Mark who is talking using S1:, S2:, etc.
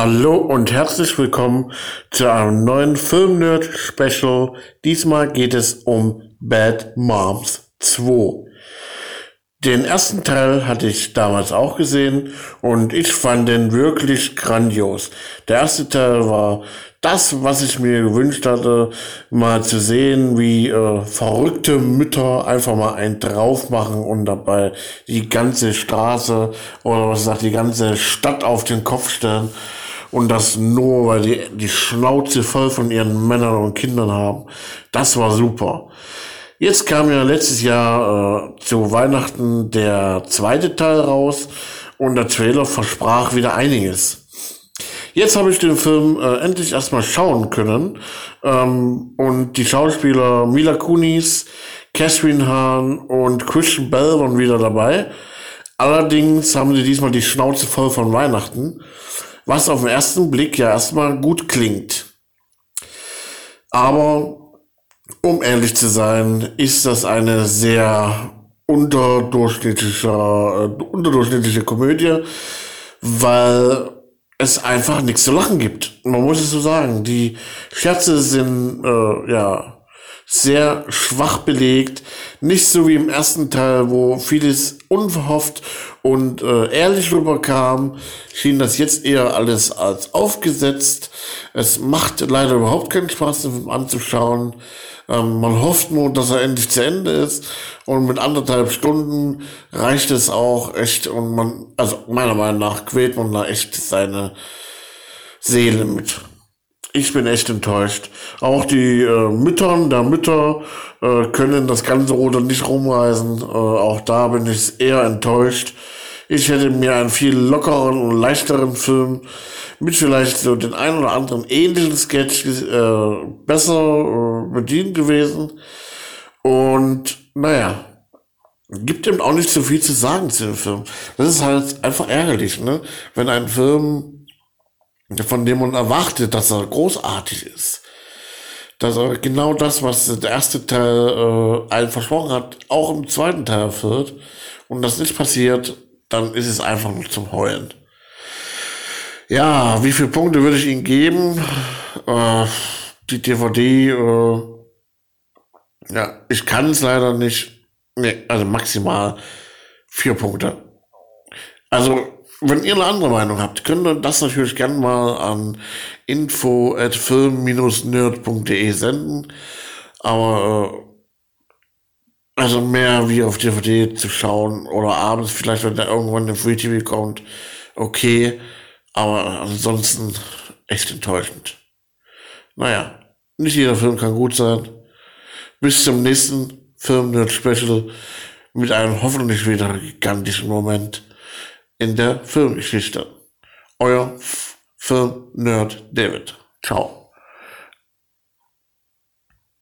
S1: Hallo und herzlich willkommen zu einem neuen Film-Nerd-Special. Diesmal geht es um Bad Moms 2. Den ersten Teil hatte ich damals auch gesehen und ich fand den wirklich grandios. Der erste Teil war das, was ich mir gewünscht hatte, mal zu sehen, wie äh, verrückte Mütter einfach mal einen drauf machen und dabei die ganze Straße oder was sagt die ganze Stadt auf den Kopf stellen und das nur, weil die die Schnauze voll von ihren Männern und Kindern haben. Das war super. Jetzt kam ja letztes Jahr äh, zu Weihnachten der zweite Teil raus und der Trailer versprach wieder einiges. Jetzt habe ich den Film äh, endlich erstmal schauen können. Ähm, und die Schauspieler Mila Kunis, Catherine Hahn und Christian Bell waren wieder dabei. Allerdings haben sie diesmal die Schnauze voll von Weihnachten, was auf den ersten Blick ja erstmal gut klingt. Aber um ehrlich zu sein, ist das eine sehr unterdurchschnittliche, äh, unterdurchschnittliche Komödie, weil es einfach nichts zu lachen gibt. Man muss es so sagen. Die Scherze sind äh, ja sehr schwach belegt. Nicht so wie im ersten Teil, wo vieles unverhofft und äh, ehrlich rüberkam, schien das jetzt eher alles als aufgesetzt. Es macht leider überhaupt keinen Spaß, den Film anzuschauen. Ähm, man hofft nur, dass er endlich zu Ende ist. Und mit anderthalb Stunden reicht es auch echt. Und man, also meiner Meinung nach, quält man da echt seine Seele mit. Ich bin echt enttäuscht. Auch die äh, Müttern der Mütter äh, können das ganze Ruder nicht rumreißen. Äh, auch da bin ich eher enttäuscht. Ich hätte mir einen viel lockeren und leichteren Film mit vielleicht so den ein oder anderen ähnlichen Sketch äh, besser äh, bedient gewesen. Und naja, gibt eben auch nicht so viel zu sagen zu dem Film. Das ist halt einfach ärgerlich, ne? Wenn ein Film, von dem man erwartet, dass er großartig ist, dass er genau das, was der erste Teil äh, einen versprochen hat, auch im zweiten Teil erfüllt und das nicht passiert, dann ist es einfach nur zum Heulen. Ja, wie viele Punkte würde ich Ihnen geben? Äh, die DVD, äh, ja, ich kann es leider nicht. Nee, also maximal vier Punkte. Also, wenn ihr eine andere Meinung habt, könnt ihr das natürlich gerne mal an info at film-nerd.de senden. Aber äh, also mehr wie auf DVD zu schauen oder abends vielleicht, wenn der irgendwann im Free TV kommt, okay. Aber ansonsten echt enttäuschend. Naja, nicht jeder Film kann gut sein. Bis zum nächsten Film Nerd Special mit einem hoffentlich wieder gigantischen Moment in der Filmgeschichte. Euer Film Nerd David. Ciao.